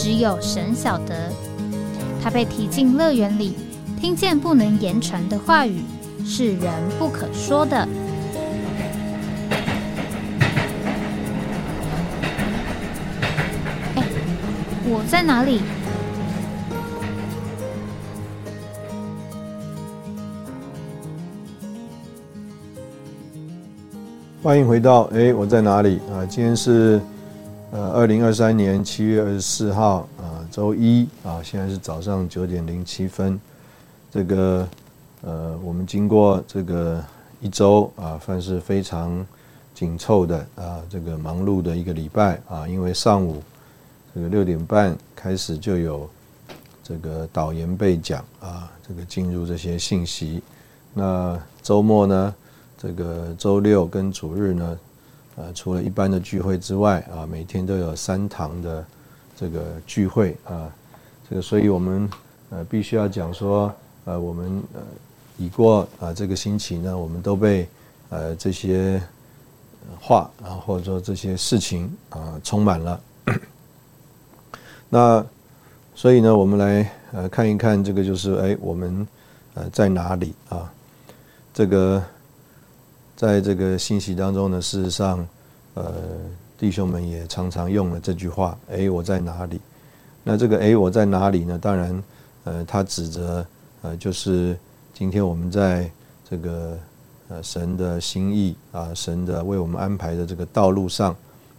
只有神晓得，他被提进乐园里，听见不能言传的话语，是人不可说的。哎，我在哪里？欢迎回到哎，我在哪里啊？今天是。呃，二零二三年七月二十四号啊，周一啊，现在是早上九点零七分。这个呃，我们经过这个一周啊，算是非常紧凑的啊，这个忙碌的一个礼拜啊，因为上午这个六点半开始就有这个导言备讲啊，这个进入这些信息。那周末呢，这个周六跟主日呢。呃，除了一般的聚会之外啊，每天都有三堂的这个聚会啊，这个所以我们呃必须要讲说，呃，我们呃已过啊这个星期呢，我们都被呃这些话啊或者说这些事情啊充满了。那所以呢，我们来呃看一看这个就是哎我们呃在哪里啊？这个。在这个信息当中呢，事实上，呃，弟兄们也常常用了这句话：“哎，我在哪里？”那这个“哎，我在哪里”呢？当然，呃，他指着呃，就是今天我们在这个呃神的心意啊，神的为我们安排的这个道路上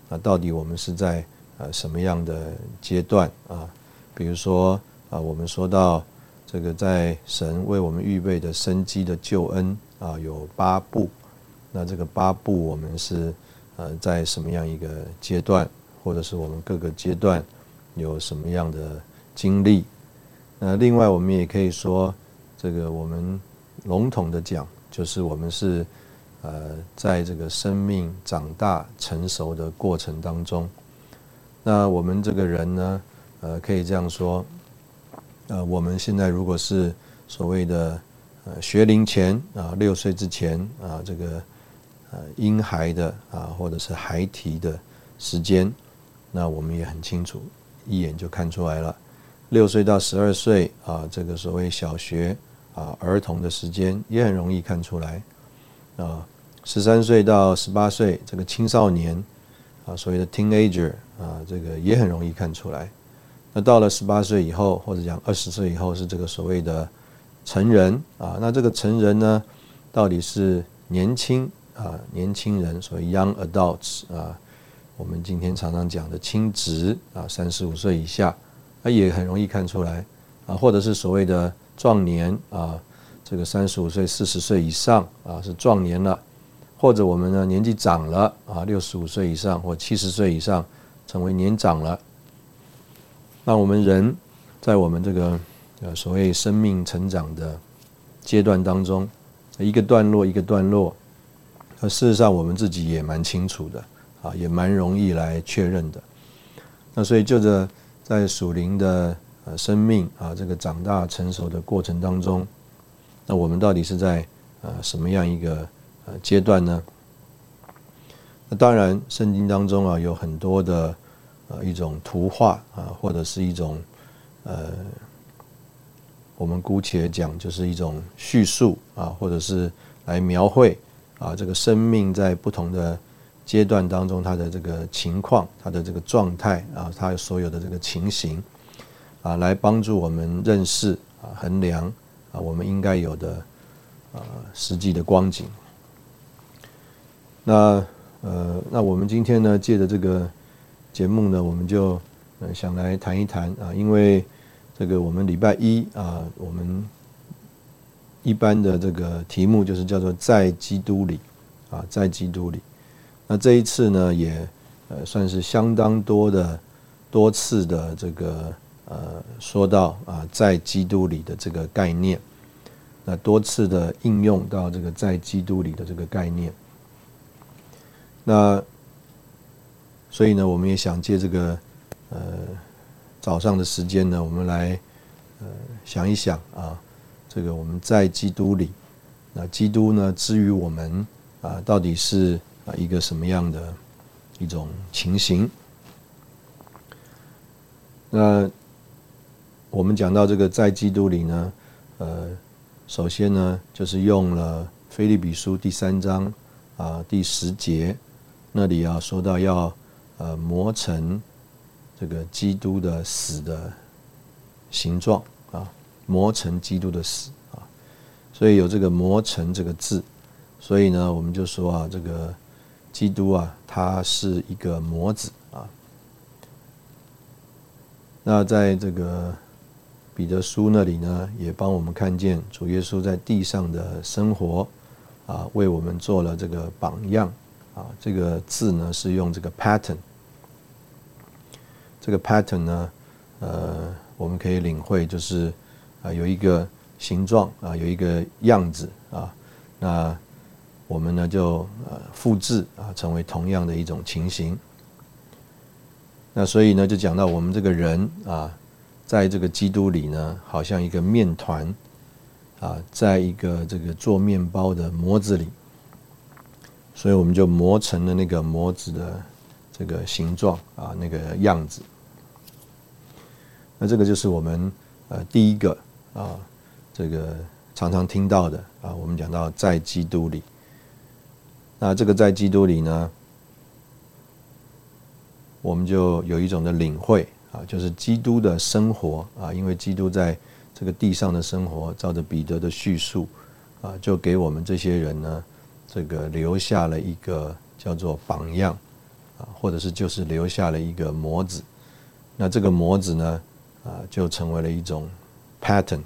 啊，到底我们是在呃什么样的阶段啊？比如说啊，我们说到这个在神为我们预备的生机的救恩啊，有八步。那这个八步，我们是呃在什么样一个阶段，或者是我们各个阶段有什么样的经历？那另外，我们也可以说，这个我们笼统的讲，就是我们是呃在这个生命长大成熟的过程当中。那我们这个人呢，呃，可以这样说，呃，我们现在如果是所谓的呃学龄前啊，六岁之前啊，这个。呃，婴孩的啊，或者是孩提的时间，那我们也很清楚，一眼就看出来了。六岁到十二岁啊，这个所谓小学啊，儿童的时间也很容易看出来。啊，十三岁到十八岁这个青少年啊，所谓的 teenager 啊，这个也很容易看出来。那到了十八岁以后，或者讲二十岁以后，是这个所谓的成人啊。那这个成人呢，到底是年轻？啊，年轻人，所谓 young adults 啊，我们今天常常讲的亲职啊，三十五岁以下，那也很容易看出来啊，或者是所谓的壮年啊，这个三十五岁、四十岁以上啊是壮年了，或者我们呢年纪长了啊，六十五岁以上或七十岁以上成为年长了，那我们人在我们这个呃所谓生命成长的阶段当中，一个段落一个段落。那事实上，我们自己也蛮清楚的，啊，也蛮容易来确认的。那所以，就着在属灵的呃生命啊这个长大成熟的过程当中，那我们到底是在呃什么样一个呃阶段呢？那当然，圣经当中啊有很多的呃一种图画啊，或者是一种呃，我们姑且讲就是一种叙述啊，或者是来描绘。啊，这个生命在不同的阶段当中，它的这个情况，它的这个状态啊，它所有的这个情形啊，来帮助我们认识啊，衡量啊，我们应该有的啊实际的光景。那呃，那我们今天呢，借着这个节目呢，我们就呃想来谈一谈啊，因为这个我们礼拜一啊，我们。一般的这个题目就是叫做在基督里，啊，在基督里。那这一次呢，也呃算是相当多的多次的这个呃说到啊在基督里的这个概念，那多次的应用到这个在基督里的这个概念。那所以呢，我们也想借这个呃早上的时间呢，我们来呃想一想啊，这个我们在基督里，那基督呢之于我们啊，到底是啊一个什么样的一种情形？那我们讲到这个在基督里呢，呃，首先呢就是用了菲利比书第三章啊第十节那里啊说到要。呃，磨成这个基督的死的形状啊，磨成基督的死啊，所以有这个磨成这个字，所以呢，我们就说啊，这个基督啊，他是一个模子啊。那在这个彼得书那里呢，也帮我们看见主耶稣在地上的生活啊，为我们做了这个榜样啊。这个字呢，是用这个 pattern。这个 pattern 呢，呃，我们可以领会就是啊，有一个形状啊，有一个样子啊，那我们呢就呃复制啊，成为同样的一种情形。那所以呢，就讲到我们这个人啊，在这个基督里呢，好像一个面团啊，在一个这个做面包的模子里，所以我们就磨成了那个模子的这个形状啊，那个样子。那这个就是我们呃第一个啊，这个常常听到的啊，我们讲到在基督里。那这个在基督里呢，我们就有一种的领会啊，就是基督的生活啊，因为基督在这个地上的生活，照着彼得的叙述啊，就给我们这些人呢，这个留下了一个叫做榜样啊，或者是就是留下了一个模子。那这个模子呢？啊，就成为了一种 pattern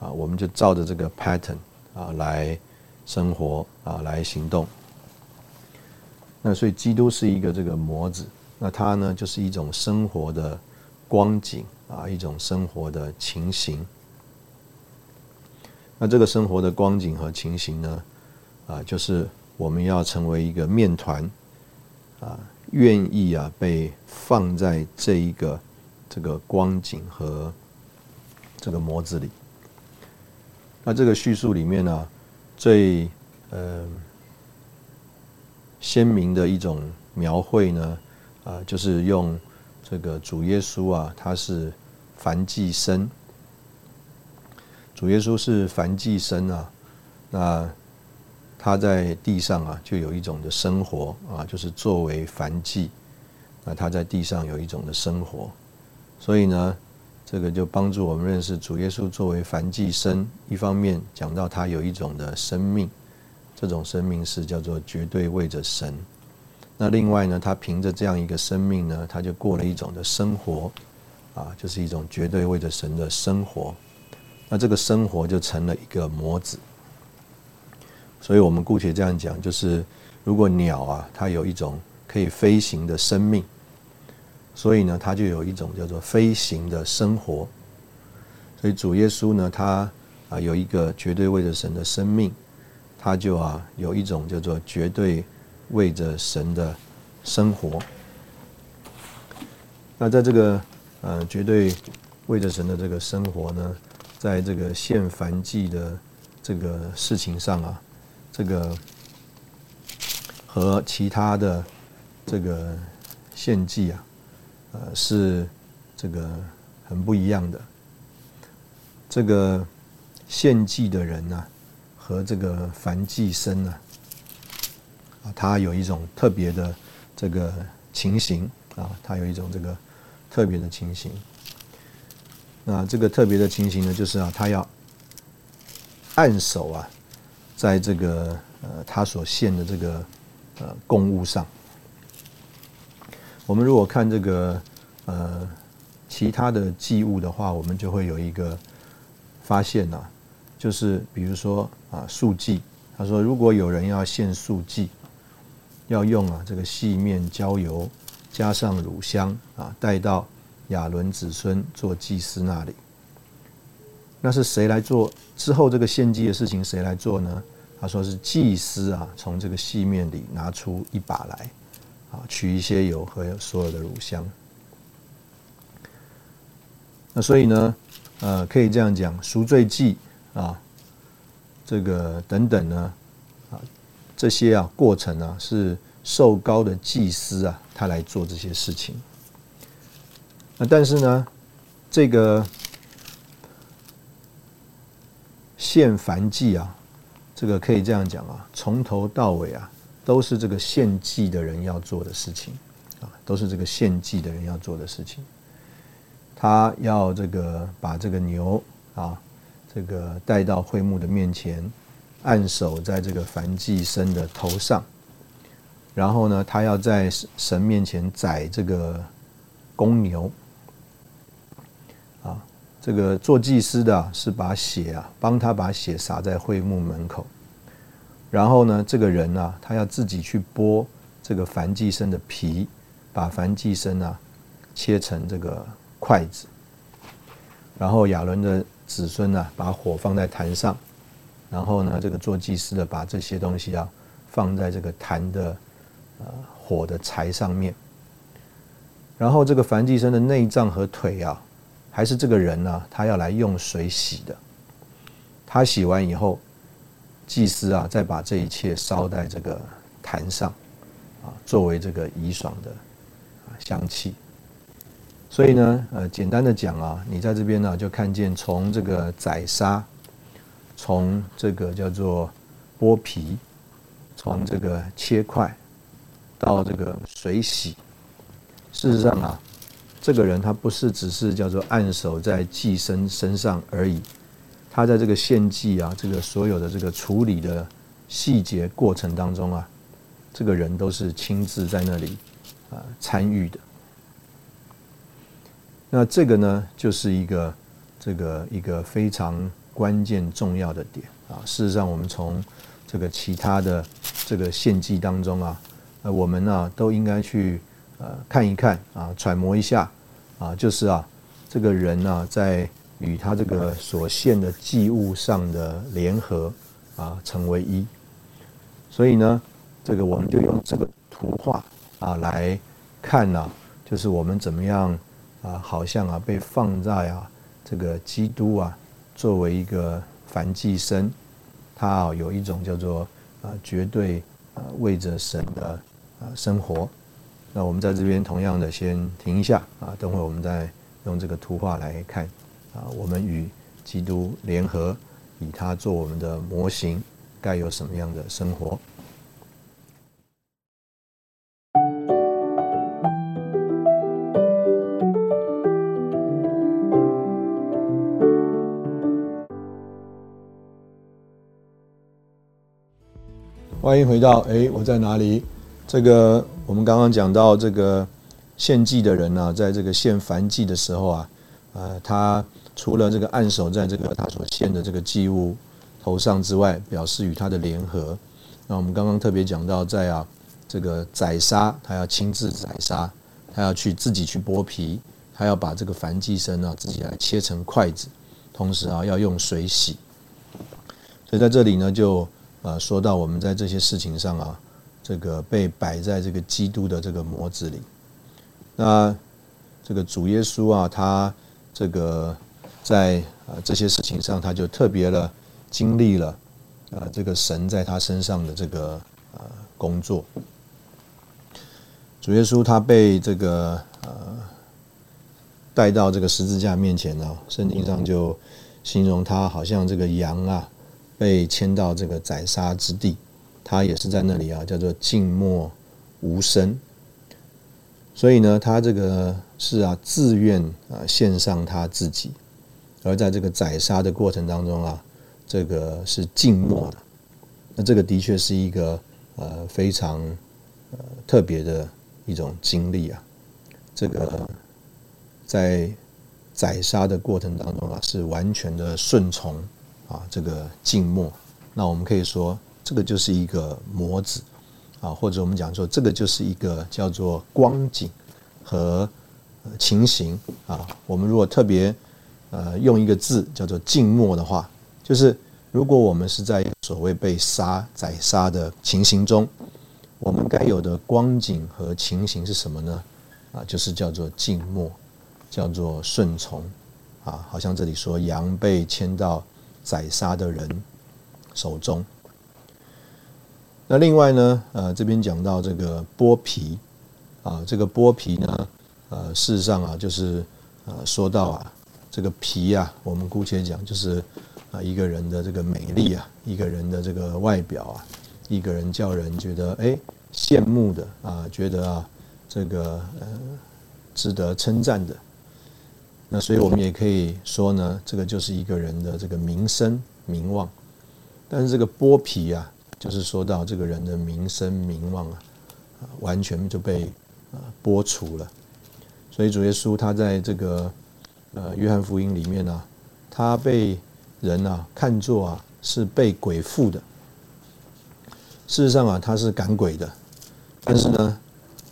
啊，我们就照着这个 pattern 啊来生活啊，来行动。那所以基督是一个这个模子，那它呢就是一种生活的光景啊，一种生活的情形。那这个生活的光景和情形呢，啊，就是我们要成为一个面团啊，愿意啊被放在这一个。这个光景和这个模子里，那这个叙述里面呢，最呃鲜明的一种描绘呢，啊，就是用这个主耶稣啊，他是凡祭生，主耶稣是凡祭生啊，那他在地上啊，就有一种的生活啊，就是作为凡祭，那他在地上有一种的生活。所以呢，这个就帮助我们认识主耶稣作为凡祭生。一方面讲到他有一种的生命，这种生命是叫做绝对为着神。那另外呢，他凭着这样一个生命呢，他就过了一种的生活，啊，就是一种绝对为着神的生活。那这个生活就成了一个模子。所以我们姑且这样讲，就是如果鸟啊，它有一种可以飞行的生命。所以呢，他就有一种叫做飞行的生活。所以主耶稣呢，他啊有一个绝对为着神的生命，他就啊有一种叫做绝对为着神的生活。那在这个呃绝对为着神的这个生活呢，在这个献燔祭的这个事情上啊，这个和其他的这个献祭啊。呃，是这个很不一样的。这个献祭的人呢，和这个凡祭生呢，啊，他有一种特别的这个情形啊，他有一种这个特别的情形。那这个特别的情形呢，就是啊，他要按手啊，在这个呃他所献的这个呃供物上。我们如果看这个呃其他的祭物的话，我们就会有一个发现呐，就是比如说啊素祭，他说如果有人要献素祭，要用啊这个细面焦油加上乳香啊带到亚伦子孙做祭司那里。那是谁来做？之后这个献祭的事情谁来做呢？他说是祭司啊，从这个细面里拿出一把来，取一些油和所有的乳香。那所以呢，呃，可以这样讲，赎罪祭啊，这个等等呢，啊，这些啊过程啊，是受高的祭司啊，他来做这些事情。那但是呢，这个。献燔祭啊，这个可以这样讲啊，从头到尾啊，都是这个献祭的人要做的事情啊，都是这个献祭的人要做的事情。他要这个把这个牛啊，这个带到会幕的面前，按手在这个燔祭生的头上，然后呢，他要在神面前宰这个公牛。这个做祭司的是把血啊，帮他把血洒在会幕门口，然后呢，这个人呢，他要自己去剥这个燔祭牲的皮，把燔祭牲啊切成这个筷子，然后亚伦的子孙呢，把火放在坛上，然后呢，这个做祭司的把这些东西啊放在这个坛的呃火的柴上面，然后这个燔祭牲的内脏和腿啊。还是这个人呢？他要来用水洗的。他洗完以后，祭司啊，再把这一切烧在这个坛上，啊，作为这个怡爽的香气。所以呢，呃，简单的讲啊，你在这边呢，就看见从这个宰杀，从这个叫做剥皮，从这个切块，到这个水洗，事实上啊。这个人他不是只是叫做按手在祭牲身上而已，他在这个献祭啊，这个所有的这个处理的细节过程当中啊，这个人都是亲自在那里啊参与的。那这个呢，就是一个这个一个非常关键重要的点啊。事实上，我们从这个其他的这个献祭当中啊，呃，我们呢都应该去呃看一看啊，揣摩一下。啊，就是啊，这个人呢，在与他这个所献的祭物上的联合啊，成为一。所以呢，这个我们就用这个图画啊来看呢，就是我们怎么样啊，好像啊被放在啊这个基督啊作为一个凡祭生，他啊有一种叫做啊绝对啊为着神的啊生活。那我们在这边同样的先停一下啊，等会我们再用这个图画来看啊，我们与基督联合，以他做我们的模型，该有什么样的生活？欢迎回到哎，我在哪里？这个我们刚刚讲到这个献祭的人呢，在这个献燔祭的时候啊，呃，他除了这个按手在这个他所献的这个祭物头上之外，表示与他的联合。那我们刚刚特别讲到，在啊这个宰杀，他要亲自宰杀，他要去自己去剥皮，他要把这个燔祭牲呢自己来切成筷子，同时啊要用水洗。所以在这里呢，就呃说到我们在这些事情上啊。这个被摆在这个基督的这个模子里，那这个主耶稣啊，他这个在啊这些事情上，他就特别的经历了啊这个神在他身上的这个呃工作。主耶稣他被这个呃带到这个十字架面前呢，圣经上就形容他好像这个羊啊被牵到这个宰杀之地。他也是在那里啊，叫做静默无声。所以呢，他这个是啊，自愿啊献上他自己，而在这个宰杀的过程当中啊，这个是静默的。那这个的确是一个呃非常呃特别的一种经历啊。这个在宰杀的过程当中啊，是完全的顺从啊，这个静默。那我们可以说。这个就是一个模子啊，或者我们讲说，这个就是一个叫做光景和情形啊，我们如果特别呃用一个字叫做静默的话，就是如果我们是在所谓被杀宰杀的情形中，我们该有的光景和情形是什么呢？啊，就是叫做静默，叫做顺从啊，好像这里说羊被牵到宰杀的人手中。那另外呢，呃，这边讲到这个剥皮啊，这个剥皮呢，呃，事实上啊，就是呃，说到啊，这个皮啊，我们姑且讲，就是啊，一个人的这个美丽啊，一个人的这个外表啊，一个人叫人觉得哎羡慕的啊，觉得啊，这个呃值得称赞的。那所以我们也可以说呢，这个就是一个人的这个名声名望。但是这个剥皮啊。就是说到这个人的名声名望啊，完全就被啊剥除了。所以主耶稣他在这个呃约翰福音里面呢，他被人啊看作啊是被鬼附的。事实上啊，他是赶鬼的，但是呢，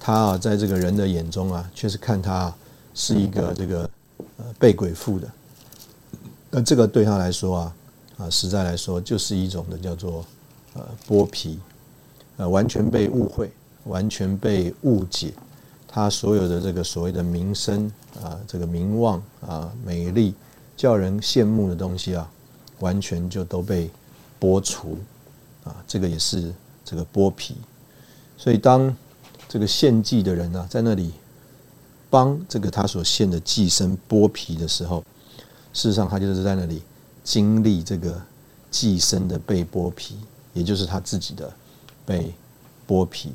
他啊在这个人的眼中啊，却是看他是一个这个呃被鬼附的。那这个对他来说啊啊实在来说，就是一种的叫做。呃，剥皮，呃，完全被误会，完全被误解，他所有的这个所谓的名声啊，这个名望啊，美丽，叫人羡慕的东西啊，完全就都被剥除，啊，这个也是这个剥皮。所以当这个献祭的人呢，在那里帮这个他所献的祭牲剥皮的时候，事实上他就是在那里经历这个祭牲的被剥皮。也就是他自己的被剥皮，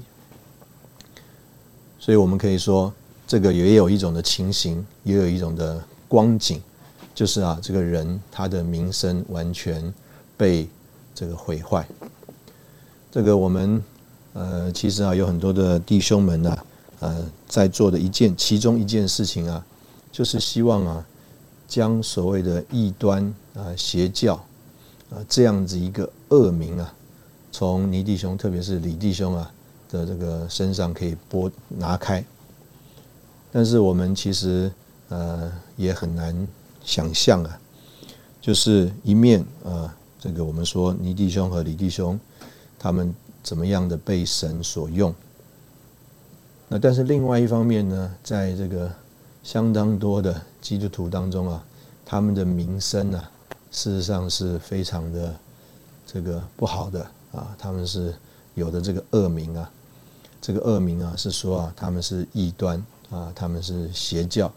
所以我们可以说，这个也有一种的情形，也有一种的光景，就是啊，这个人他的名声完全被这个毁坏。这个我们呃，其实啊，有很多的弟兄们呢，呃，在做的一件其中一件事情啊，就是希望啊，将所谓的异端啊、邪教啊这样子一个恶名啊。从尼弟兄，特别是李弟兄啊的这个身上可以拨拿开，但是我们其实呃也很难想象啊，就是一面啊这个我们说尼弟兄和李弟兄他们怎么样的被神所用，那但是另外一方面呢，在这个相当多的基督徒当中啊，他们的名声啊，事实上是非常的这个不好的。啊，他们是有的这个恶名啊，这个恶名啊是说啊，他们是异端啊，他们是邪教，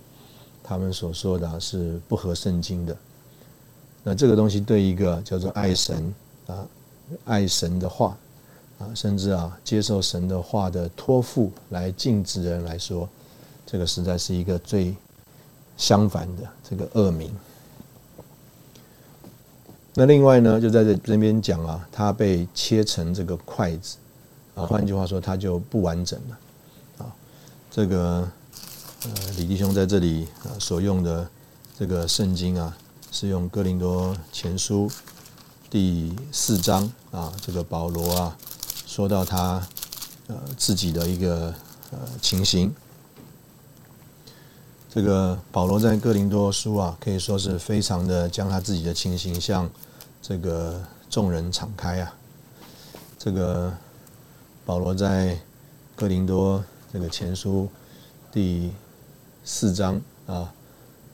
他们所说的是不合圣经的。那这个东西对一个叫做爱神啊、爱神的话啊，甚至啊接受神的话的托付来禁止人来说，这个实在是一个最相反的这个恶名。那另外呢，就在这这边讲啊，它被切成这个筷子啊，换句话说，它就不完整了啊。这个呃，李弟兄在这里啊所用的这个圣经啊，是用哥林多前书第四章啊，这个保罗啊说到他呃自己的一个呃情形。这个保罗在哥林多书啊，可以说是非常的将他自己的情形向这个众人敞开啊。这个保罗在哥林多这个前书第四章啊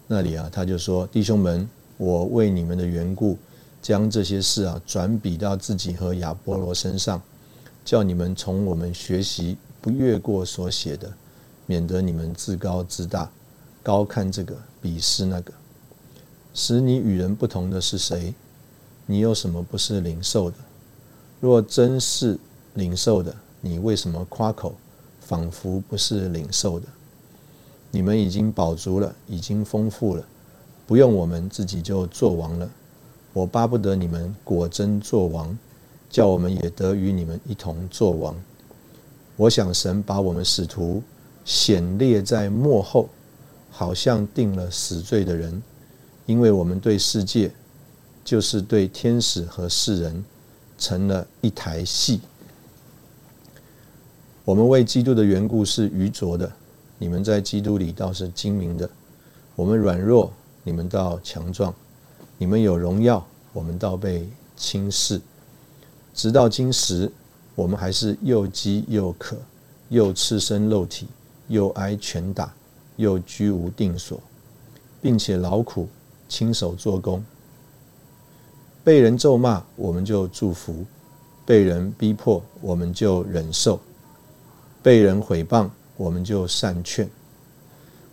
那里啊，他就说：“弟兄们，我为你们的缘故，将这些事啊转比到自己和亚波罗身上，叫你们从我们学习，不越过所写的，免得你们自高自大。”高看这个，鄙视那个，使你与人不同的是谁？你有什么不是灵受的？若真是灵受的，你为什么夸口，仿佛不是灵受的？你们已经饱足了，已经丰富了，不用我们自己就做王了。我巴不得你们果真做王，叫我们也得与你们一同做王。我想神把我们使徒显列在幕后。好像定了死罪的人，因为我们对世界，就是对天使和世人，成了一台戏。我们为基督的缘故是愚拙的，你们在基督里倒是精明的；我们软弱，你们倒强壮；你们有荣耀，我们倒被轻视。直到今时，我们还是又饥又渴，又赤身露体，又挨拳打，又居无定所，并且劳苦亲手做工。被人咒骂，我们就祝福；被人逼迫，我们就忍受；被人毁谤，我们就善劝。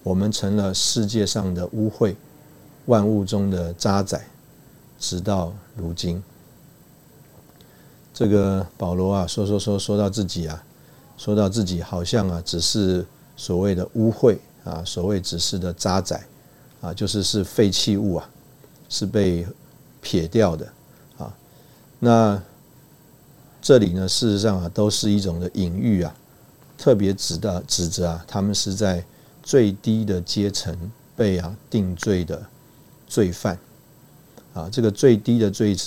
我们成了世界上的污秽，万物中的渣滓，直到如今。这个保罗啊，说说说说到自己啊，说到自己好像啊，只是所谓的污秽啊，所谓只是的渣滓啊，就是是废弃物啊，是被撇掉的啊。那这里呢，事实上啊，都是一种的隐喻啊，特别指的指着啊，他们是在最低的阶层被啊定罪的罪犯啊，这个最低的罪。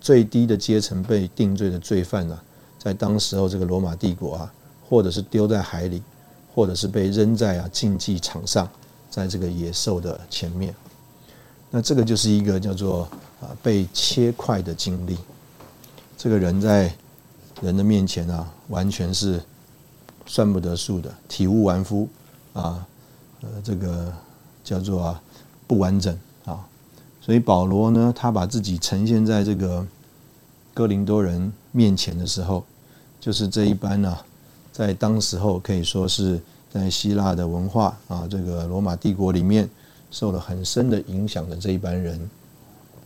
最低的阶层被定罪的罪犯呢，在当时候这个罗马帝国啊，或者是丢在海里，或者是被扔在啊竞技场上，在这个野兽的前面。那这个就是一个叫做啊被切块的经历。这个人在人的面前啊，完全是算不得数的，体无完肤啊，呃，这个叫做啊不完整啊。所以保罗呢，他把自己呈现在这个哥林多人面前的时候，就是这一班呢，在当时候可以说是在希腊的文化啊，这个罗马帝国里面受了很深的影响的这一班人，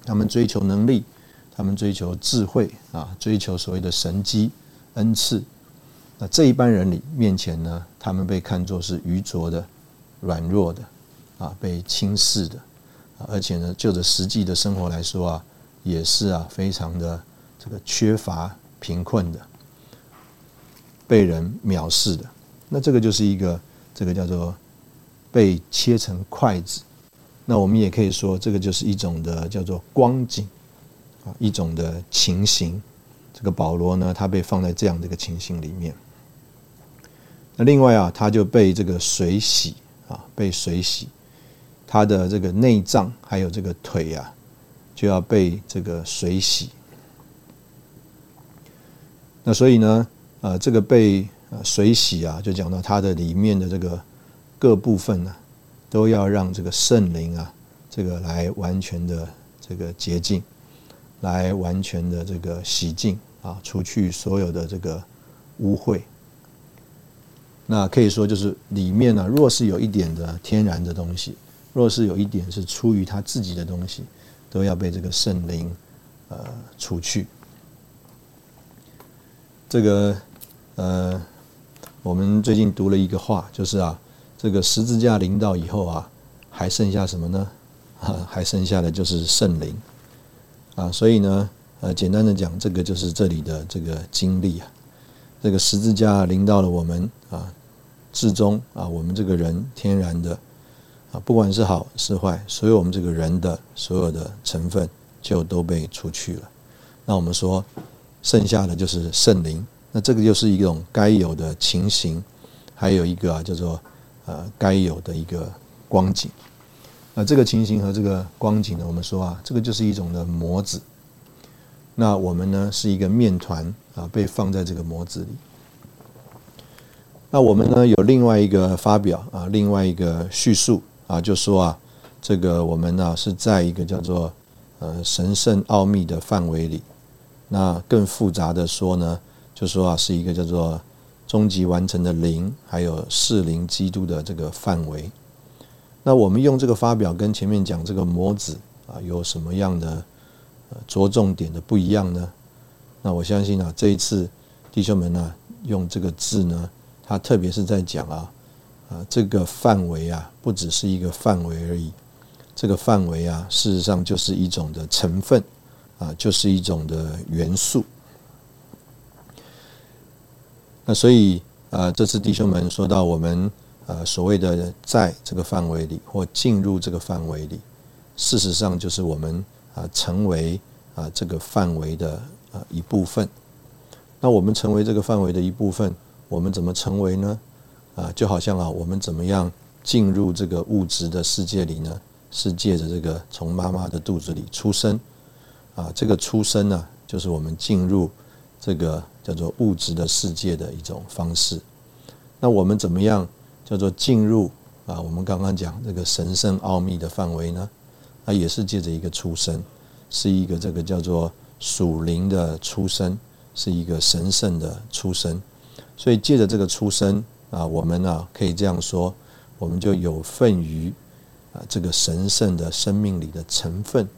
他们追求能力，他们追求智慧啊，追求所谓的神机恩赐。那这一班人里面前呢，他们被看作是愚拙的、软弱的啊，被轻视的。而且呢，就着实际的生活来说啊，也是啊，非常的这个缺乏、贫困的，被人藐视的。那这个就是一个这个叫做被切成筷子。那我们也可以说，这个就是一种的叫做光景啊，一种的情形。这个保罗呢，他被放在这样的一个情形里面。那另外啊，他就被这个水洗啊，被水洗。他的这个内脏还有这个腿啊，就要被这个水洗。那所以呢，呃，这个被呃水洗啊，就讲到它的里面的这个各部分呢，都要让这个圣灵啊，这个来完全的这个洁净，来完全的这个洗净啊，除去所有的这个污秽。那可以说就是里面呢，若是有一点的天然的东西。若是有一点是出于他自己的东西，都要被这个圣灵呃除去。这个呃，我们最近读了一个话，就是啊，这个十字架临到以后啊，还剩下什么呢？啊，还剩下的就是圣灵啊。所以呢，呃，简单的讲，这个就是这里的这个经历啊。这个十字架临到了我们啊，至终啊，我们这个人天然的。啊，不管是好是坏，所有我们这个人的所有的成分就都被除去了。那我们说，剩下的就是圣灵。那这个就是一种该有的情形，还有一个叫做呃该有的一个光景。那这个情形和这个光景呢，我们说啊，这个就是一种的模子。那我们呢是一个面团啊，被放在这个模子里。那我们呢有另外一个发表啊，另外一个叙述。啊，就说啊，这个我们呢是在一个叫做呃神圣奥秘的范围里。那更复杂的说呢，就说啊是一个叫做终极完成的灵，还有适灵基督的这个范围。那我们用这个发表跟前面讲这个模子啊有什么样的着重点的不一样呢？那我相信啊，这一次弟兄们呢用这个字呢，他特别是在讲啊。啊，这个范围啊，不只是一个范围而已。这个范围啊，事实上就是一种的成分啊，就是一种的元素。那所以啊，这次弟兄们说到我们呃所谓的在这个范围里或进入这个范围里，事实上就是我们啊成为啊这个范围的啊一部分。那我们成为这个范围的一部分，我们怎么成为呢？啊，就好像啊，我们怎么样进入这个物质的世界里呢？是借着这个从妈妈的肚子里出生，啊，这个出生呢，就是我们进入这个叫做物质的世界的一种方式。那我们怎么样叫做进入啊？我们刚刚讲这个神圣奥秘的范围呢？啊，也是借着一个出生，是一个这个叫做属灵的出生，是一个神圣的出生。所以借着这个出生啊，我们呢可以这样说，我们就有份于。啊，这个神圣的生命里的成分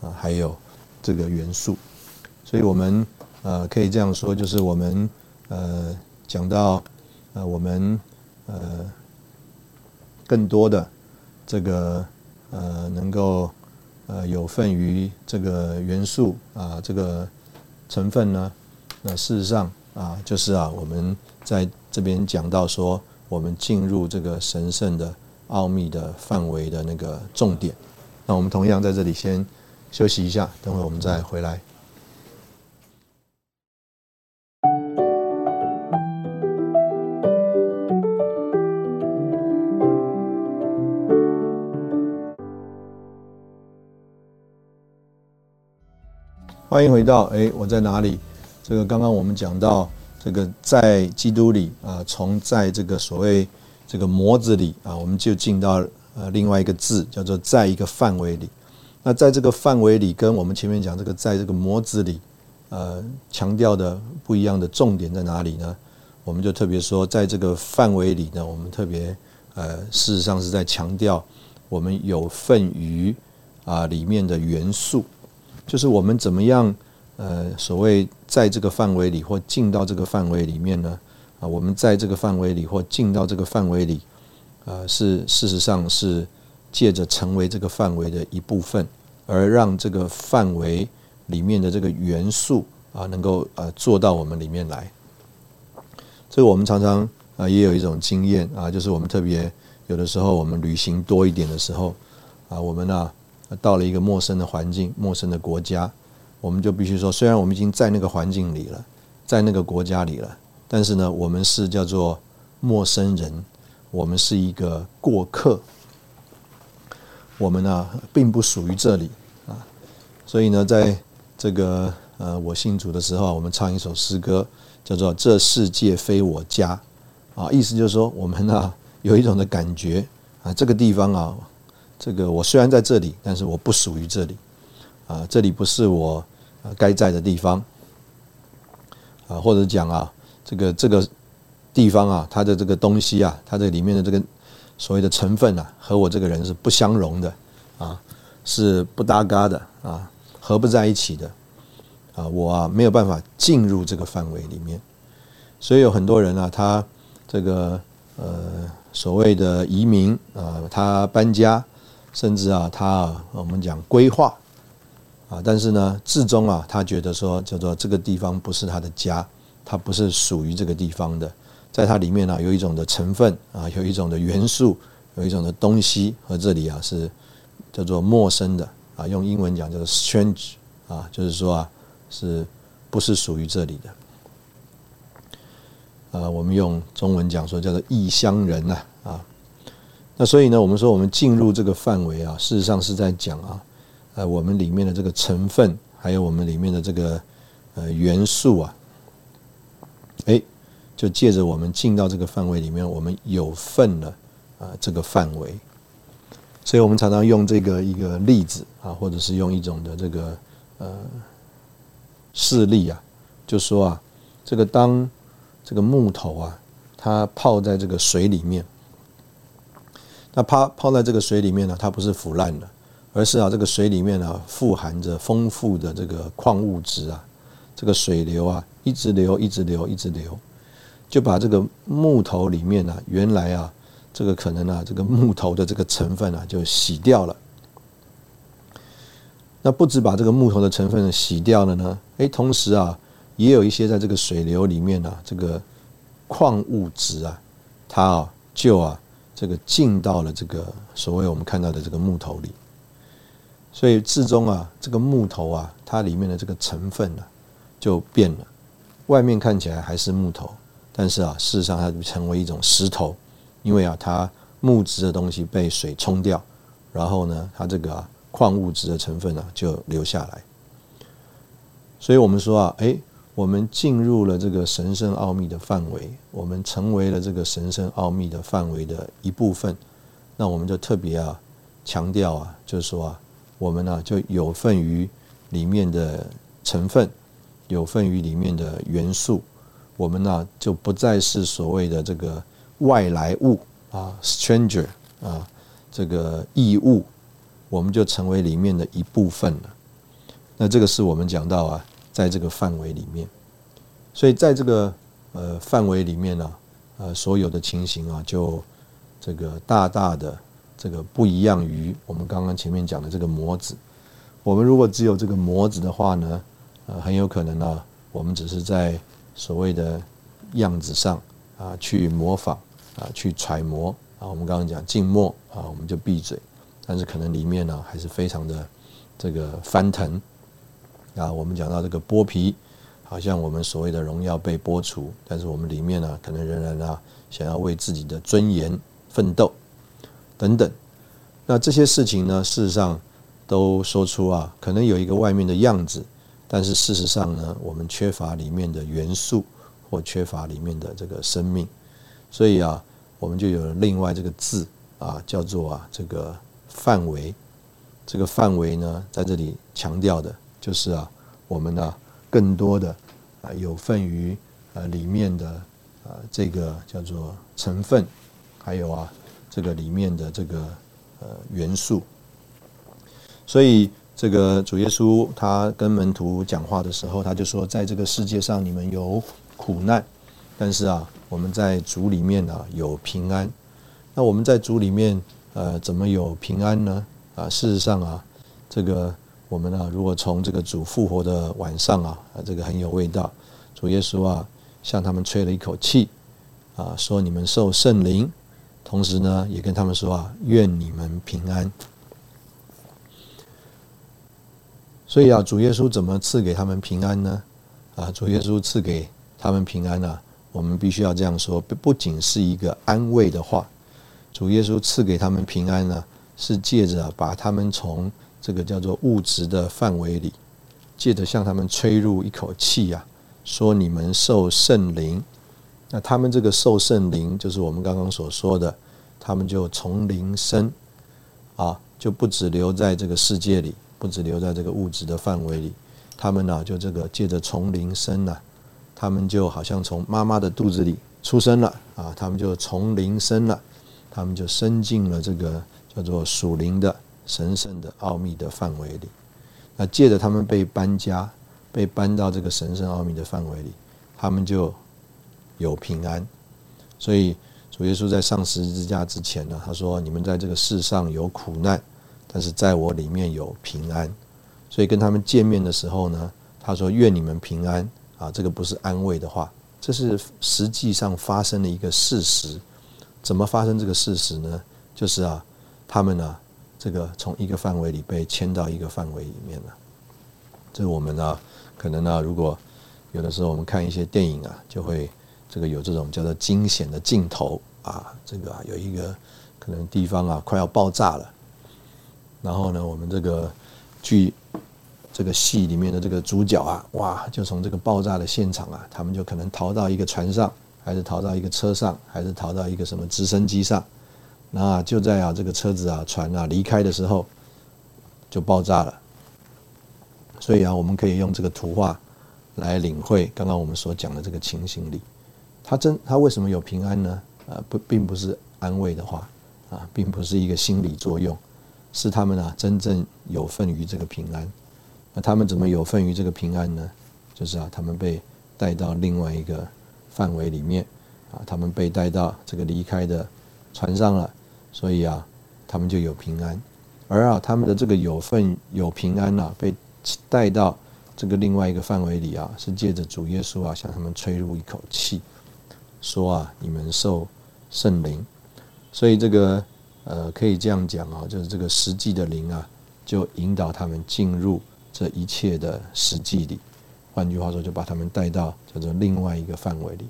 啊，还有这个元素，所以我们呃可以这样说，就是我们呃讲到呃我们呃更多的这个呃能够呃有份于这个元素啊这个成分呢，那事实上啊就是啊我们在这边讲到说，我们进入这个神圣的。奥秘的范围的那个重点，那我们同样在这里先休息一下，等会我们再回来。欢迎回到哎，我在哪里？这个刚刚我们讲到这个在基督里啊，从在这个所谓。这个模子里啊，我们就进到呃另外一个字，叫做在一个范围里。那在这个范围里，跟我们前面讲这个在这个模子里，呃，强调的不一样的重点在哪里呢？我们就特别说，在这个范围里呢，我们特别呃，事实上是在强调我们有份于啊里面的元素，就是我们怎么样呃，所谓在这个范围里或进到这个范围里面呢？啊，我们在这个范围里或进到这个范围里，呃，是事实上是借着成为这个范围的一部分，而让这个范围里面的这个元素啊，能够呃做到我们里面来。这个我们常常啊也有一种经验啊，就是我们特别有的时候我们旅行多一点的时候啊，我们呢到了一个陌生的环境、陌生的国家，我们就必须说，虽然我们已经在那个环境里了，在那个国家里了。但是呢，我们是叫做陌生人，我们是一个过客，我们呢并不属于这里啊。所以呢，在这个呃我信主的时候，我们唱一首诗歌，叫做《这世界非我家》啊，意思就是说，我们呢有一种的感觉啊，这个地方啊，这个我虽然在这里，但是我不属于这里。啊，这里不是我该在的地方。啊，或者讲啊。这个这个地方啊，它的这个东西啊，它这里面的这个所谓的成分啊，和我这个人是不相容的。啊，是不搭嘎的。啊，合不在一起的。啊，我啊没有办法进入这个范围里面，所以有很多人啊，他这个呃所谓的移民啊，他搬家，甚至啊他我们讲规划啊，但是呢，至终啊，他觉得说叫做这个地方不是他的家。他不是属于这个地方的，在它里面呢，有一种的成分啊，有一种的元素，有一种的东西和这里啊是叫做陌生的啊，用英文讲叫做 strange 啊，就是说啊，是不是属于这里的？啊，我们用中文讲说叫做异乡人呐啊。那所以呢，我们说我们进入这个范围啊，事实上是在讲啊，呃，我们里面的这个成分，还有我们里面的这个呃元素啊。哎，就借着我们进到这个范围里面，我们有份了啊，这个范围。所以我们常常用这个一个例子啊，或者是用一种的这个呃事例啊，就说啊，这个当这个木头啊，它泡在这个水里面，那泡泡在这个水里面呢，它不是腐烂的，而是啊，这个水里面呢，富含着丰富的这个矿物质啊。这个水流啊，一直流，一直流，一直流，就把这个木头里面呢，原来啊，这个可能啊，这个木头的这个成分啊，就洗掉了。那不止把这个木头的成分洗掉了呢，哎，同时啊，也有一些在这个水流里面呢，这个矿物质啊，它啊，就啊，这个进到了这个所谓我们看到的这个木头里。所以至终啊，这个木头啊，它里面的这个成分呢。就变了，外面看起来还是木头，但是啊，事实上它成为一种石头，因为啊，它木质的东西被水冲掉，然后呢，它这个矿物质的成分呢就留下来。所以我们说啊，诶，我们进入了这个神圣奥秘的范围，我们成为了这个神圣奥秘的范围的一部分，那我们就特别啊强调啊，就是说啊，我们呢就有份于里面的成分。有份于里面的元素，我们呢就不再是所谓的这个外来物啊，stranger 啊，这个异物，我们就成为里面的一部分了。那这个是我们讲到啊，在这个范围里面，所以在这个呃范围里面呢，呃所有的情形啊，就这个大大的这个不一样于我们刚刚前面讲的这个模子。我们如果只有这个模子的话呢？呃，很有可能呢，我们只是在所谓的样子上啊去模仿啊去揣摩啊，我们刚刚讲静默啊，我们就闭嘴，但是可能里面呢还是非常的这个翻腾啊。我们讲到这个剥皮，好像我们所谓的荣耀被剥除，但是我们里面呢可能仍然啊想要为自己的尊严奋斗等等。那这些事情呢，事实上都说出啊，可能有一个外面的样子。但是事实上呢，我们缺乏里面的元素，或缺乏里面的这个生命，所以啊，我们就有了另外这个字啊，叫做啊这个范围。这个范围呢，在这里强调的就是啊，我们呢更多的啊有份于呃里面的啊这个叫做成分，还有啊这个里面的这个呃元素，所以。这个主耶稣他跟门徒讲话的时候，他就说：“在这个世界上你们有苦难，但是啊，我们在主里面啊有平安。那我们在主里面呃怎么有平安呢？啊，事实上啊，这个我们呢，如果从这个主复活的晚上啊，这个很有味道。主耶稣啊向他们吹了一口气啊，说你们受圣灵，同时呢也跟他们说啊，愿你们平安。”所以啊，主耶稣怎么赐给他们平安呢？啊，主耶稣赐给他们平安呢？我们必须要这样说，不不仅是一个安慰的话。主耶稣赐给他们平安呢，是借着把他们从这个叫做物质的范围里，借着向他们吹入一口气呀，说你们受圣灵。那他们这个受圣灵，就是我们刚刚所说的，他们就从灵生啊，就不止留在这个世界里。不止留在这个物质的范围里，他们呢就这个借着从灵生呢，他们就好像从妈妈的肚子里出生了啊，他们就从灵生了，他们就生进了这个叫做属灵的神圣的奥秘的范围里。那借着他们被搬家，被搬到这个神圣奥秘的范围里，他们就有平安。所以主耶稣在上十字架之前呢，他说：“你们在这个世上有苦难。”但是在我里面有平安，所以跟他们见面的时候呢，他说：“愿你们平安啊！”这个不是安慰的话，这是实际上发生的一个事实。怎么发生这个事实呢？就是啊，他们呢，这个从一个范围里被迁到一个范围里面了。这我们呢，可能呢，如果有的时候我们看一些电影啊，就会这个有这种叫做惊险的镜头啊，这个有一个可能地方啊快要爆炸了。然后呢，我们这个剧这个戏里面的这个主角啊，哇，就从这个爆炸的现场啊，他们就可能逃到一个船上，还是逃到一个车上，还是逃到一个什么直升机上。那就在啊这个车子啊船啊离开的时候，就爆炸了。所以啊，我们可以用这个图画来领会刚刚我们所讲的这个情形里，他真他为什么有平安呢？啊，不，并不是安慰的话啊，并不是一个心理作用。是他们啊，真正有份于这个平安。那他们怎么有份于这个平安呢？就是啊，他们被带到另外一个范围里面啊，他们被带到这个离开的船上了，所以啊，他们就有平安。而啊，他们的这个有份有平安啊，被带到这个另外一个范围里啊，是借着主耶稣啊，向他们吹入一口气，说啊，你们受圣灵。所以这个。呃，可以这样讲啊，就是这个实际的灵啊，就引导他们进入这一切的实际里。换句话说，就把他们带到叫做另外一个范围里。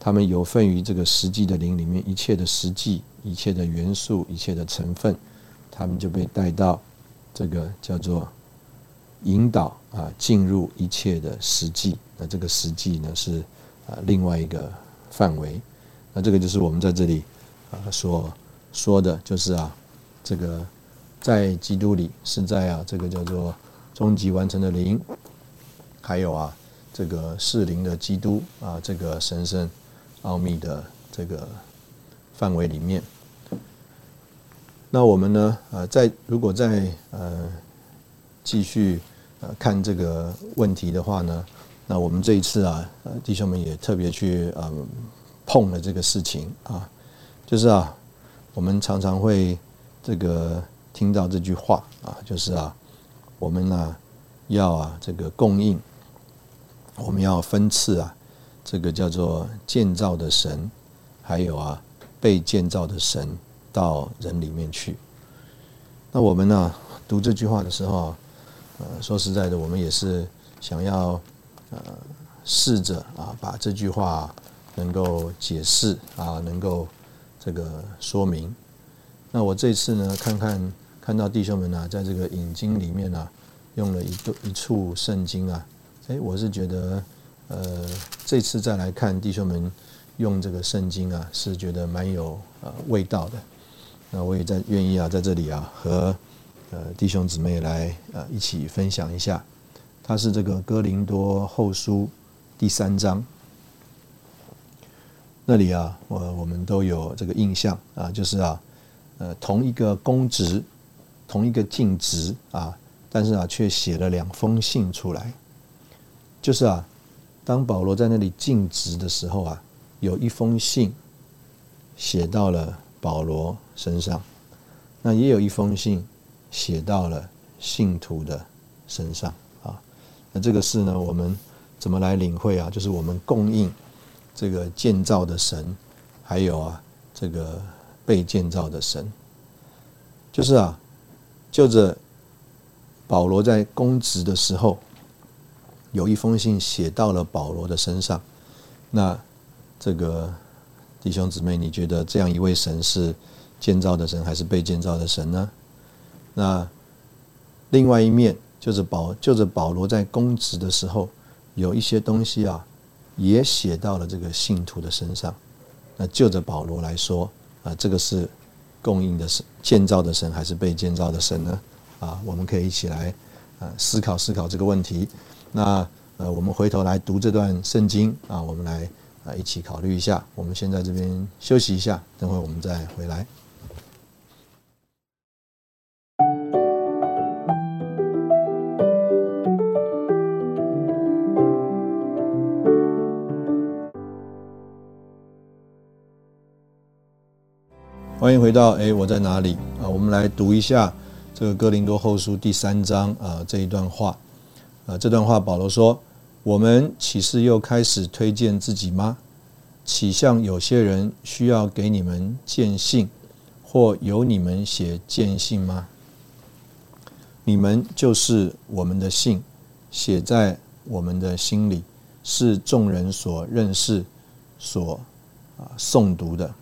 他们有份于这个实际的灵里面，一切的实际、一切的元素、一切的成分，他们就被带到这个叫做引导啊，进入一切的实际。那这个实际呢，是啊另外一个范围。那这个就是我们在这里啊所说的就是啊，这个在基督里是在啊这个叫做终极完成的灵，还有啊这个适灵的基督啊这个神圣奥秘的这个范围里面。那我们呢呃在如果在呃继续呃看这个问题的话呢，那我们这一次啊呃弟兄们也特别去呃。碰了这个事情啊，就是啊，我们常常会这个听到这句话啊，就是啊，我们呢要啊这个供应，我们要分赐啊，这个叫做建造的神，还有啊被建造的神到人里面去。那我们呢读这句话的时候，呃，说实在的，我们也是想要呃试着啊把这句话。能够解释啊，能够这个说明。那我这次呢，看看看到弟兄们呢，在这个引经里面呢，用了一段一处圣经啊，哎，我是觉得呃，这次再来看弟兄们用这个圣经啊，是觉得蛮有呃味道的。那我也在愿意啊，在这里啊，和呃弟兄姊妹来呃一起分享一下。它是这个哥林多后书第三章。那里啊，我我们都有这个印象啊，就是啊，呃，同一个公职，同一个尽职啊，但是啊，却写了两封信出来。就是啊，当保罗在那里尽职的时候啊，有一封信写到了保罗身上，那也有一封信写到了信徒的身上啊。那这个事呢，我们怎么来领会啊？就是我们供应。这个建造的神，还有啊，这个被建造的神，就是啊，就着保罗在公职的时候，有一封信写到了保罗的身上。那这个弟兄姊妹，你觉得这样一位神是建造的神，还是被建造的神呢？那另外一面，就是保就是保罗在公职的时候，有一些东西啊。也写到了这个信徒的身上。那就着保罗来说，啊，这个是供应的神、建造的神，还是被建造的神呢？啊，我们可以一起来啊思考思考这个问题。那呃，我们回头来读这段圣经啊，我们来啊一起考虑一下。我们先在这边休息一下，等会我们再回来。欢迎回到哎，我在哪里啊？我们来读一下这个哥林多后书第三章啊这一段话啊。这段话保罗说：“我们岂是又开始推荐自己吗？岂像有些人需要给你们见信，或由你们写见信吗？你们就是我们的信，写在我们的心里，是众人所认识、所啊诵读的。”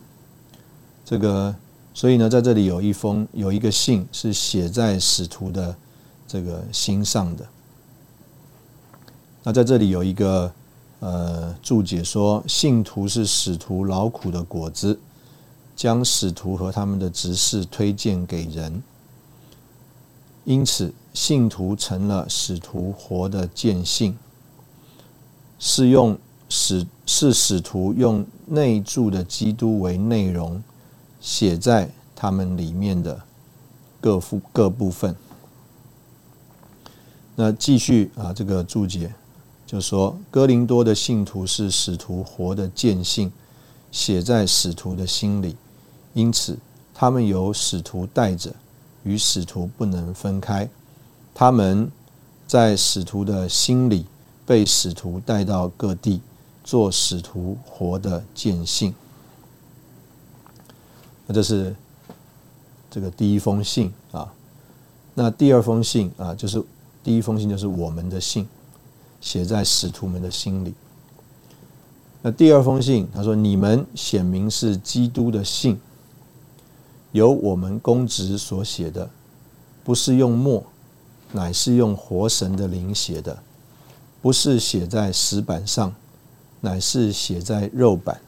这个，所以呢，在这里有一封有一个信是写在使徒的这个心上的。那在这里有一个呃注解说，信徒是使徒劳苦的果子，将使徒和他们的执事推荐给人，因此信徒成了使徒活的见信，是用使是使徒用内住的基督为内容。写在他们里面的各部各部分。那继续啊，这个注解就说，哥林多的信徒是使徒活的见信，写在使徒的心里，因此他们由使徒带着，与使徒不能分开。他们在使徒的心里，被使徒带到各地，做使徒活的见信。那这是这个第一封信啊，那第二封信啊，就是第一封信就是我们的信，写在使徒们的心里。那第二封信，他说：“你们显明是基督的信，由我们公职所写的，不是用墨，乃是用活神的灵写的，不是写在石板上，乃是写在肉板，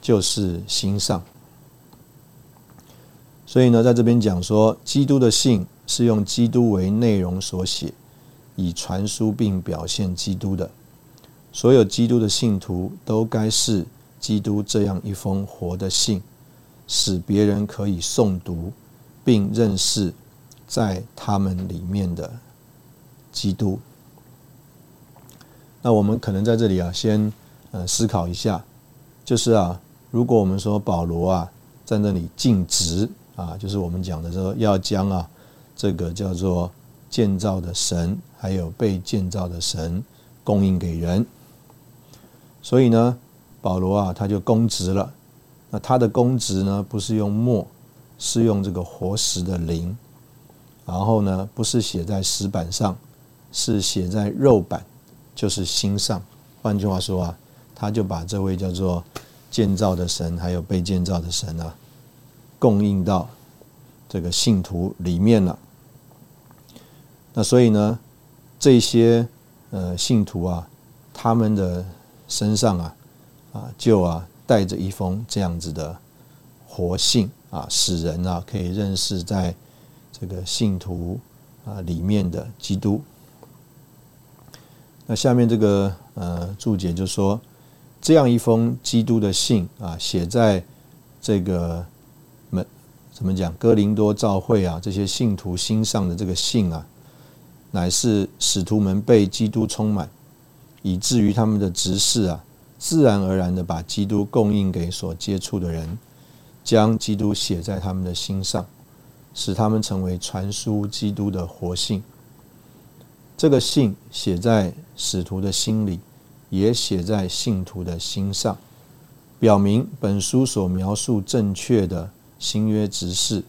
就是心上。”所以呢，在这边讲说，基督的信是用基督为内容所写，以传输并表现基督的。所有基督的信徒都该是基督这样一封活的信，使别人可以诵读并认识在他们里面的基督。那我们可能在这里啊，先呃思考一下，就是啊，如果我们说保罗啊在那里尽职啊，就是我们讲的说要将啊这个叫做建造的神，还有被建造的神供应给人。所以呢，保罗啊，他就公职了。那他的公职呢，不是用墨，是用这个活石的灵。然后呢，不是写在石板上，是写在肉板，就是心上。换句话说啊，他就把这位叫做建造的神，还有被建造的神啊，供应到这个信徒里面了。那所以呢，这些呃信徒啊，他们的。身上啊，啊，就啊带着一封这样子的活信啊，使人啊可以认识在这个信徒啊里面的基督。那下面这个呃注解就说，这样一封基督的信啊，写在这个门怎么讲？哥林多教会啊，这些信徒心上的这个信啊，乃是使徒们被基督充满。以至于他们的执事啊，自然而然的把基督供应给所接触的人，将基督写在他们的心上，使他们成为传输基督的活信。这个信写在使徒的心里，也写在信徒的心上，表明本书所描述正确的新约执事，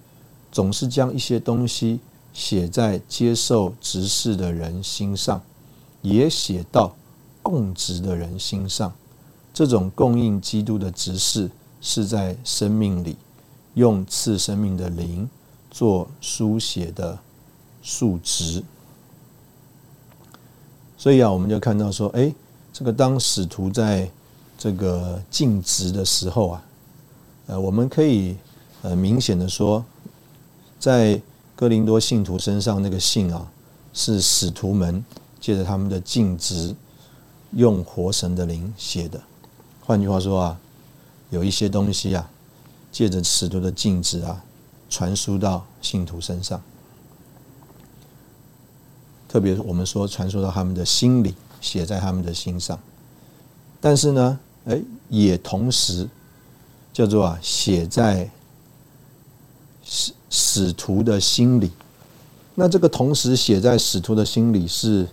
总是将一些东西写在接受执事的人心上，也写到。供职的人心上，这种供应基督的执事，是在生命里用赐生命的灵做书写的数值。所以啊，我们就看到说，哎，这个当使徒在这个尽职的时候啊，呃，我们可以呃明显的说，在哥林多信徒身上那个信啊，是使徒们借着他们的尽职。用活神的灵写的，换句话说啊，有一些东西啊，借着使徒的镜子啊，传输到信徒身上。特别我们说传输到他们的心里，写在他们的心上。但是呢，哎，也同时叫做啊，写在是使徒的心里。那这个同时写在使徒的心里是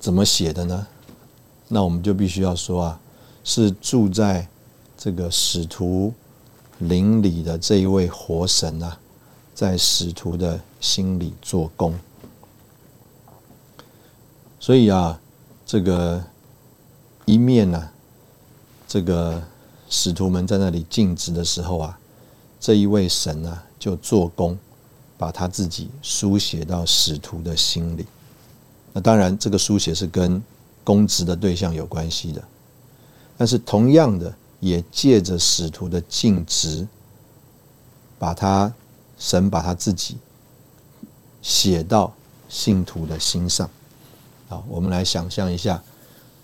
怎么写的呢？那我们就必须要说啊，是住在这个使徒灵里的这一位活神啊，在使徒的心里做工。所以啊，这个一面呢，这个使徒们在那里静止的时候啊，这一位神啊就做工，把他自己书写到使徒的心里。那当然，这个书写是跟公职的对象有关系的，但是同样的，也借着使徒的尽职，把他神把他自己写到信徒的心上。好，我们来想象一下，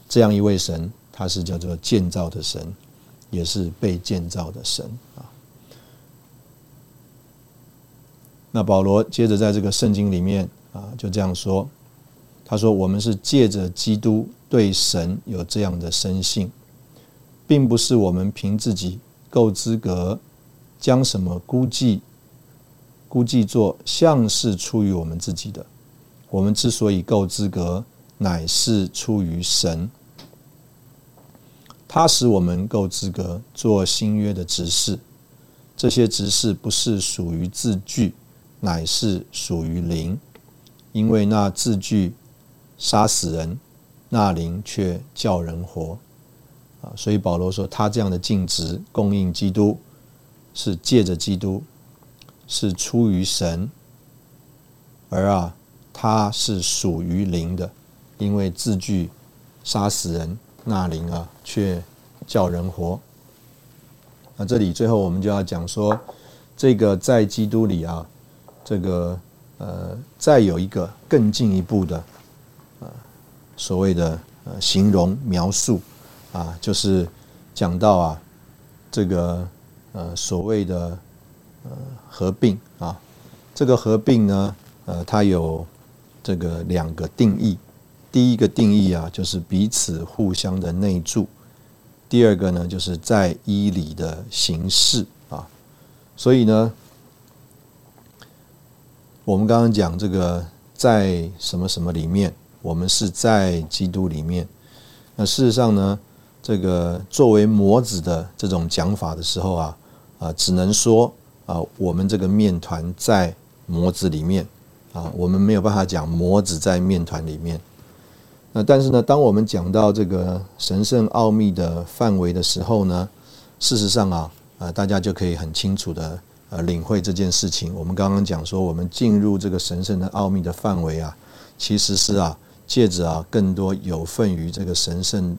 这样一位神，他是叫做建造的神，也是被建造的神啊。那保罗接着在这个圣经里面啊，就这样说。他说：“我们是借着基督对神有这样的深信，并不是我们凭自己够资格将什么估计估计做像是出于我们自己的。我们之所以够资格，乃是出于神。他使我们够资格做新约的执事。这些执事不是属于字句，乃是属于灵，因为那字句。”杀死人，那灵却叫人活。啊，所以保罗说他这样的尽职供应基督，是借着基督，是出于神，而啊他是属于灵的，因为字句杀死人，那灵啊却叫人活。那这里最后我们就要讲说，这个在基督里啊，这个呃，再有一个更进一步的，呃，所谓的呃形容描述啊，就是讲到啊，这个呃所谓的呃合并啊，这个合并呢，呃，它有这个两个定义，第一个定义啊，就是彼此互相的内助。第二个呢，就是在医理的形式啊，所以呢，我们刚刚讲这个在什么什么里面，我们是在基督里面。那事实上呢，这个作为模子的这种讲法的时候啊，啊，只能说啊，我们这个面团在模子里面啊，我们没有办法讲模子在面团里面。那但是呢，当我们讲到这个神圣奥秘的范围的时候呢，事实上啊，呃，大家就可以很清楚的呃领会这件事情。我们刚刚讲说，我们进入这个神圣的奥秘的范围啊，其实是啊，借着啊更多有份于这个神圣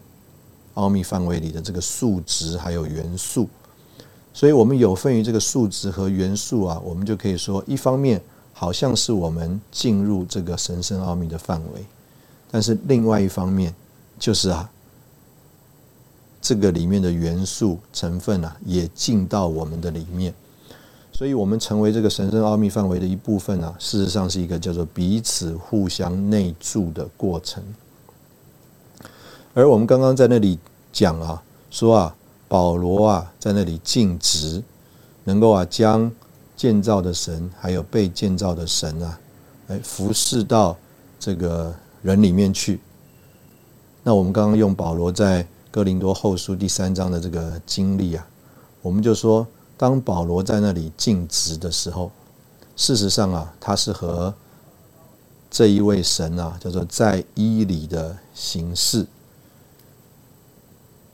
奥秘范围里的这个数值还有元素，所以我们有份于这个数值和元素啊，我们就可以说，一方面好像是我们进入这个神圣奥秘的范围。但是另外一方面，就是啊，这个里面的元素成分啊，也进到我们的里面，所以我们成为这个神圣奥秘范围的一部分啊，事实上是一个叫做彼此互相内住的过程。而我们刚刚在那里讲啊，说啊，保罗啊，在那里尽职，能够啊，将建造的神还有被建造的神啊，哎，服侍到这个。人里面去，那我们刚刚用保罗在哥林多后书第三章的这个经历啊，我们就说，当保罗在那里尽职的时候，事实上啊，他是和这一位神啊，叫做在伊里的形式。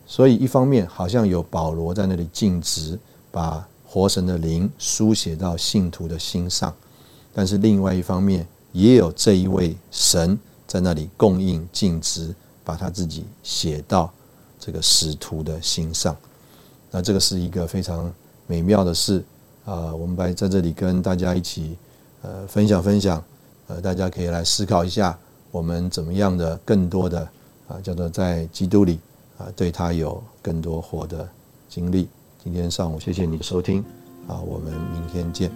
所以一方面好像有保罗在那里尽职，把活神的灵书写到信徒的心上，但是另外一方面也有这一位神。在那里供应尽职，把他自己写到这个使徒的心上。那这个是一个非常美妙的事啊！我们来在这里跟大家一起呃分享分享，呃，大家可以来思考一下，我们怎么样的更多的啊，叫做在基督里啊，对他有更多活的经历。今天上午谢谢你的收听啊，我们明天见。